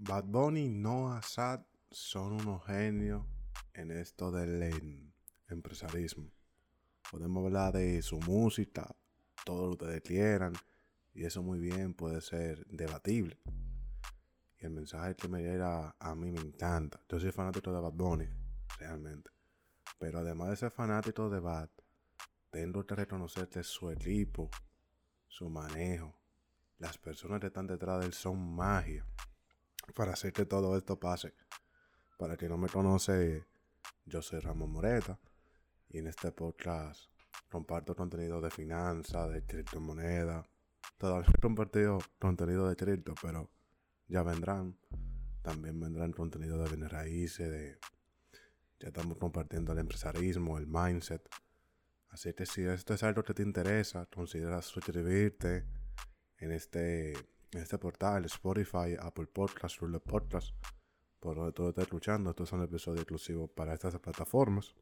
Bad Bunny y Noah Sad son unos genios en esto del em, empresarismo. Podemos hablar de su música, todo lo que ustedes quieran, y eso muy bien puede ser debatible. Y el mensaje que me llega a mí me encanta. Yo soy fanático de Bad Bunny, realmente. Pero además de ser fanático de Bad, tengo que reconocer su equipo, su manejo, las personas que están detrás de él son magia para hacer que todo esto pase. Para quien no me conoce, yo soy Ramón Moreta y en este podcast comparto contenido de finanzas, de criptomonedas. Todavía he compartido contenido de cripto, pero ya vendrán. También vendrán contenido de bienes raíces, de... Ya estamos compartiendo el empresarismo, el mindset. Así que si esto es algo que te interesa, considera suscribirte en este, en este portal, Spotify, Apple Podcasts, Google Podcasts, por donde tú estás escuchando. Estos son episodios exclusivos para estas plataformas.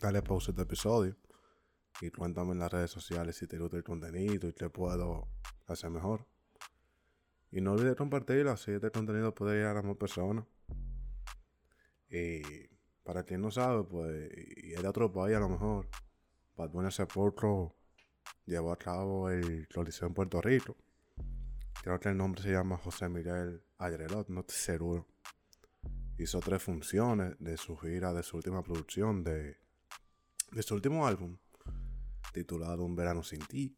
Dale pausa a este episodio y cuéntame en las redes sociales si te gusta el contenido y qué puedo hacer mejor. Y no olvides compartirlo, así este contenido puede llegar a más personas. Y para quien no sabe, pues, y es de otro país a lo mejor, Bad Bunny hace poco llevó a cabo el Coliseo en Puerto Rico. Creo que el nombre se llama José Miguel Ayerelot, no estoy seguro. Hizo tres funciones de su gira, de su última producción, de, de su último álbum, titulado Un verano sin ti.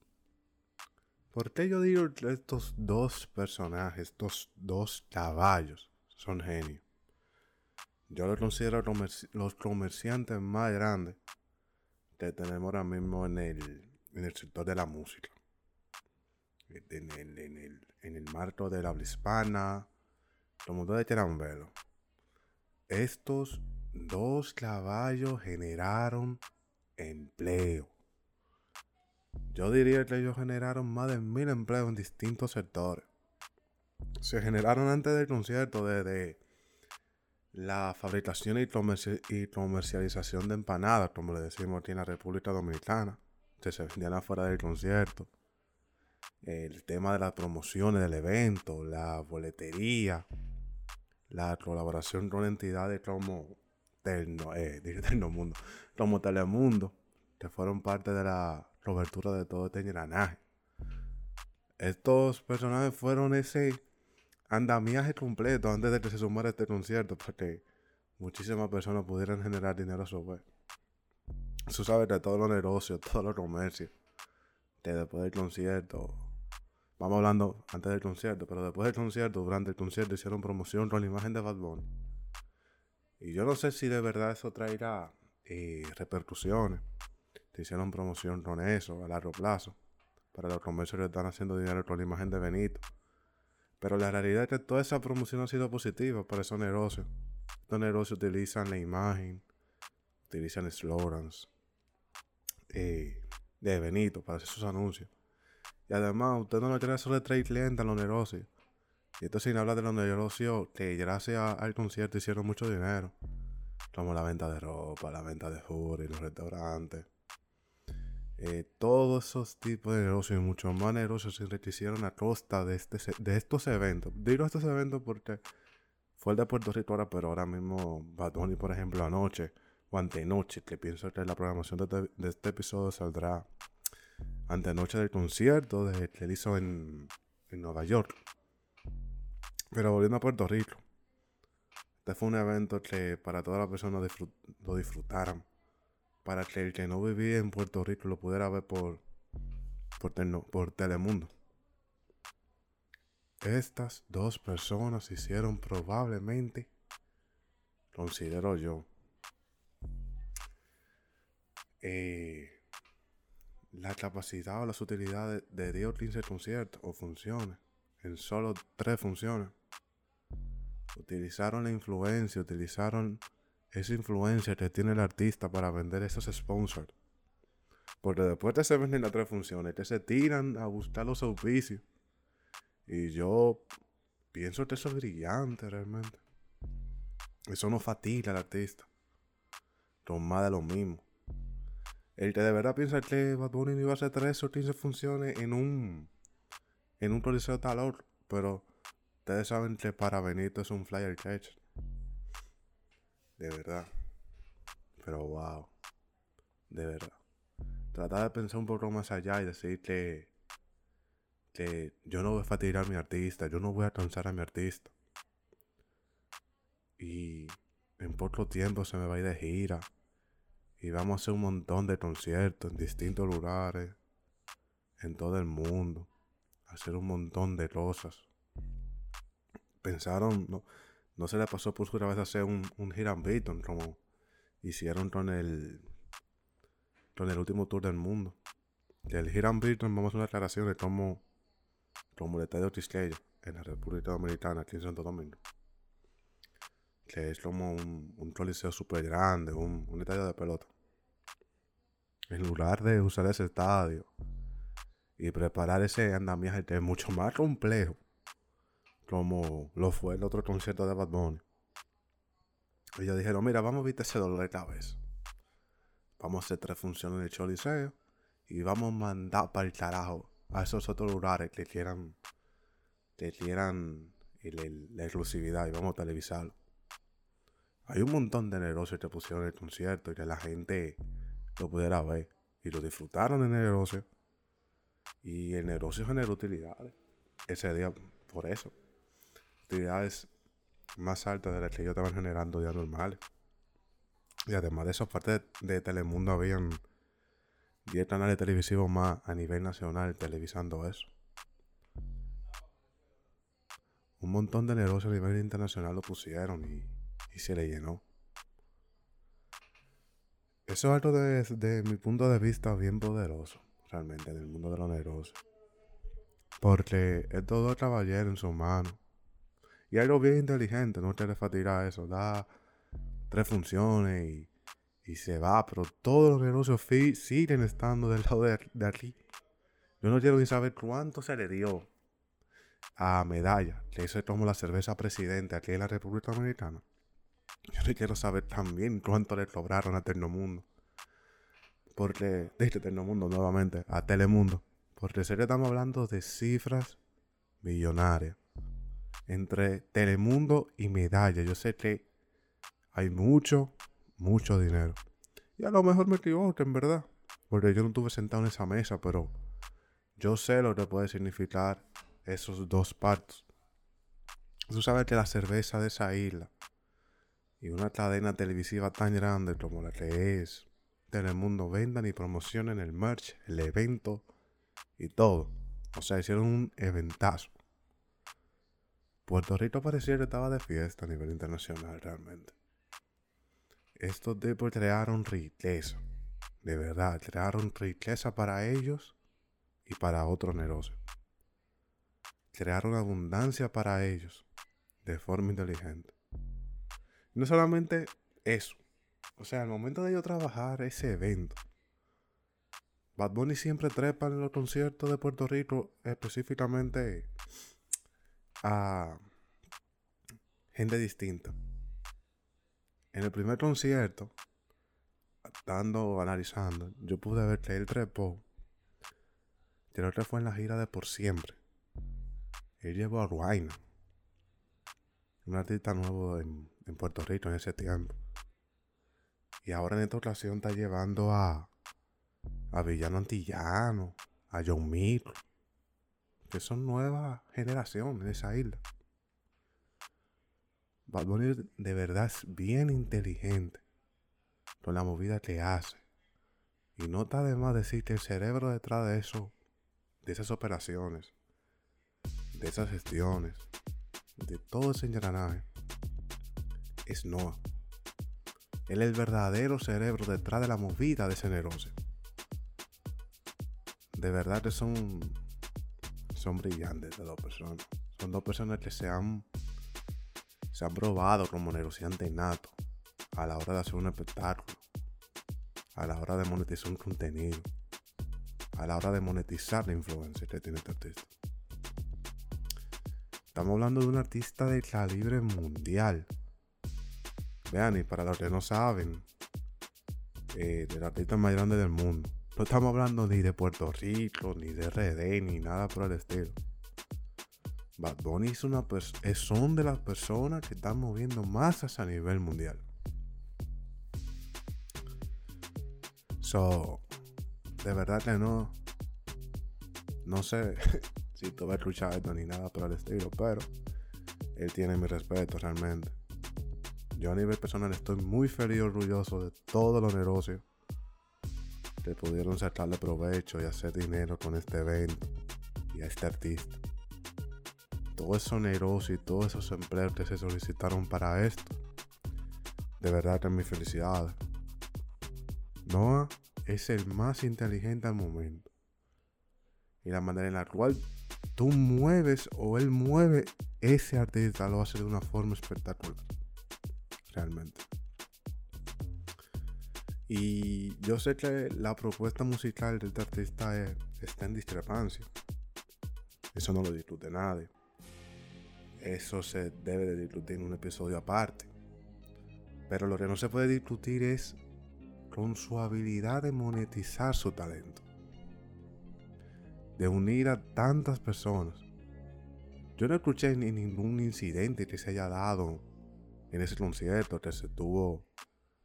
¿Por qué yo digo que estos dos personajes, estos dos caballos, son genios? Yo los considero los comerciantes más grandes que tenemos ahora mismo en el, en el sector de la música. En el, marco de la habla hispana, ustedes quieran verlo. Estos dos caballos generaron empleo. Yo diría que ellos generaron más de mil empleos en distintos sectores. Se generaron antes del concierto desde la fabricación y, comercialización de empanadas, como le decimos aquí en la República Dominicana, que se vendían afuera del concierto. El tema de las promociones del evento, la boletería, la colaboración con entidades como Terno, eh, Mundo, como Telemundo, que fueron parte de la cobertura de todo este engranaje. Estos personajes fueron ese andamiaje completo antes de que se sumara este concierto para que muchísimas personas pudieran generar dinero a su vez. Eso sabe de todos los negocios, todos los comercios, que después del concierto, vamos hablando antes del concierto, pero después del concierto, durante el concierto, hicieron promoción con la imagen de Bad Bunny. Y yo no sé si de verdad eso traerá eh, repercusiones te hicieron promoción con eso a largo plazo. Para los comercios que están haciendo dinero con la imagen de Benito. Pero la realidad es que toda esa promoción ha sido positiva para esos negocios. Estos negocios utilizan la imagen, utilizan slogans eh, de Benito para hacer sus anuncios. Y además, usted no lo tiene solo traer clientes a los negocios. Y esto sin hablar de los negocios que gracias al concierto hicieron mucho dinero. Como la venta de ropa, la venta de y los restaurantes. Eh, todos esos tipos de negocios y muchos más negocios se enriquecieron a costa de, este, de estos eventos. Digo estos eventos porque fue el de Puerto Rico ahora, pero ahora mismo Bad por ejemplo, anoche o antenoche, que pienso que la programación de este, de este episodio saldrá antenoche del concierto de, que él hizo en, Nueva York. Pero volviendo a Puerto Rico, este fue un evento que para todas las personas lo disfrutaran para que el que no vivía en Puerto Rico lo pudiera ver por, por, por Telemundo. Estas dos personas hicieron probablemente, considero yo, eh, la capacidad o las utilidades de 10 o 15 conciertos o funciones en solo tres funciones. Utilizaron la influencia, utilizaron esa influencia que tiene el artista para vender esos sponsors. Porque después te se venden las tres funciones, te se tiran a buscar los auspicios. Y yo pienso que eso es brillante realmente. Eso no fatiga al artista. Más de lo mismo. El que de verdad piensa que Bad Bunny iba a hacer tres o 15 funciones en un en un coliseo tal pero Ustedes saben que para Benito es un flyer catch. De verdad. Pero wow. De verdad. Tratar de pensar un poco más allá y decir que, que yo no voy a fatigar a mi artista, yo no voy a cansar a mi artista. Y en poco tiempo se me va a ir de gira. Y vamos a hacer un montón de conciertos en distintos lugares, en todo el mundo. Hacer un montón de cosas. Pensaron, no, no se le pasó por su cabeza hacer un, un gira como hicieron con el con el último tour del mundo. Que el Hiram Beaton, vamos a hacer una aclaración de cómo, como el estadio Quisqueya, en la República Dominicana, aquí en Santo Domingo. Que es como un, un coliseo súper grande, un, un estadio de pelota. En lugar de usar ese estadio y preparar ese andamiaje que es mucho más complejo, como lo fue el otro concierto de Bad Bunny. Ellos dijeron, mira, vamos a evitar ese dolor de cabeza. Vamos a hacer tres funciones el Choliseo y vamos a mandar para el carajo a esos otros lugares que quieran, que quieran la exclusividad y vamos a televisarlo. Hay un montón de negocios que pusieron el concierto y que la gente lo pudiera ver y lo disfrutaron en el. Y el negocio generó utilidades ese día por eso. Utilidades más altas de las que ellos estaban generando días normales. Y además de eso, aparte de, Telemundo, habían 10 canales televisivos más a nivel nacional televisando eso. Un montón de negocios a nivel internacional lo pusieron y, se le llenó. Eso es algo desde de mi punto de vista bien poderoso, realmente, en el mundo de los negocios. Porque es todo caballero en su mano. Y algo bien inteligente, no quiere fatigar eso. Da tres funciones y, se va, pero todos los negocios siguen estando del lado de, aquí. Yo no quiero ni saber cuánto se le dio a Medalla, que eso es como la cerveza presidente aquí en la República Dominicana. Yo no quiero saber también cuánto le cobraron a Ternomundo. Porque, dije Ternomundo nuevamente, a Telemundo. Porque que estamos hablando de cifras millonarias. Entre Telemundo y Medalla. Yo sé que hay mucho, mucho dinero. Y a lo mejor me equivoco, en verdad. Porque yo no estuve sentado en esa mesa, pero yo sé lo que puede significar esos dos partos. Tú sabes que la cerveza de esa isla y una cadena televisiva tan grande como la que es Telemundo vendan y promocionen el merch, el evento y todo. O sea, hicieron un eventazo. Puerto Rico parecía que estaba de fiesta a nivel internacional realmente estos tipos crearon riqueza. De verdad, crearon riqueza para ellos y para otros negocios. Crearon abundancia para ellos de forma inteligente. No solamente eso. O sea, al momento de yo trabajar ese evento, Bad Bunny siempre trepa en los conciertos de Puerto Rico, específicamente a gente distinta en el primer concierto, estando analizando, yo pude ver que él trepó. Creo que fue en la gira de Por Siempre. Él llevó a Ruaina, un artista nuevo en, Puerto Rico en ese tiempo. Y ahora en esta ocasión está llevando a, a Villano Antillano, a John Mill, que son nueva generación en esa isla. Bad Bunny de verdad es bien inteligente con la movida que hace. Y no está de más decir que el cerebro detrás de eso, de esas operaciones, de esas gestiones, de todo ese engranaje, es Noah. Él es el verdadero cerebro detrás de la movida de ese negocio. De verdad que son, son brillantes las dos personas. Son dos personas que se han se han probado como negociante nato a la hora de hacer un espectáculo, a la hora de monetizar un contenido, a la hora de monetizar la influencia que tiene este artista. Estamos hablando de un artista de calibre mundial. Vean, y para los que no saben, eh, del artista más grande del mundo. No estamos hablando ni de Puerto Rico, ni de RD, ni nada por el estilo. Bad Bunny es una son de las personas que están moviendo masas a nivel mundial. So, de verdad que no. No sé si tú vas a escuchar esto ni nada por el estilo, pero él tiene mi respeto realmente. Yo a nivel personal estoy muy feliz y orgulloso de todos los negocios que pudieron sacarle provecho y hacer dinero con este evento y a este artista. Todos esos negocios y todos esos empleos que se solicitaron para esto, de verdad que es mi felicidad. Noah es el más inteligente al momento. Y la manera en la cual tú mueves o él mueve ese artista lo hace de una forma espectacular. Realmente. Y yo sé que la propuesta musical de este artista está en discrepancia. Eso no lo discute nadie. Eso se debe de discutir en un episodio aparte. Pero lo que no se puede discutir es con su habilidad de monetizar su talento. De unir a tantas personas. Yo no escuché ni ningún incidente que se haya dado en ese concierto que se estuvo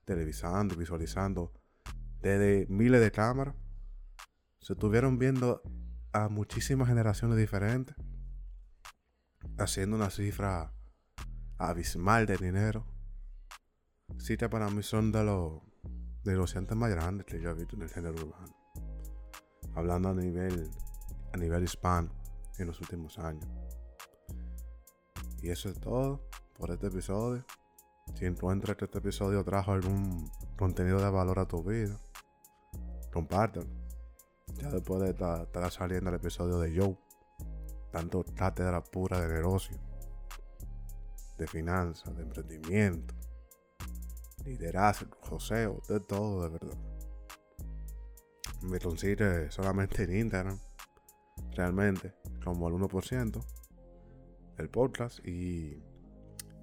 televisando, visualizando desde miles de cámaras. Se estuvieron viendo a muchísimas generaciones diferentes, haciendo una cifra abismal de dinero. Que para mí son de los de más grandes que yo he visto en el género urbano. Hablando a nivel, a nivel hispano en los últimos años. Y eso es todo por este episodio. Si encuentras que este episodio trajo algún contenido de valor a tu vida, compártelo. Ya después de estar saliendo el episodio de Joe, tanto cátedra pura de negocio, de finanzas, de emprendimiento, liderazgo, joseo, de todo de verdad. Me consigue solamente en Instagram, realmente, como el 1%, el podcast y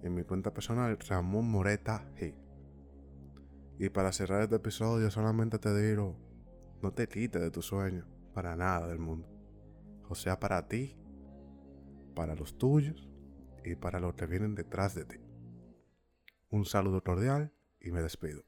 en mi cuenta personal, Ramón Moreta G. Y para cerrar este episodio, solamente te digo, no te quites de tu sueño, para nada del mundo. O sea, para ti, para los tuyos y para los que vienen detrás de ti. Un saludo cordial y me despido.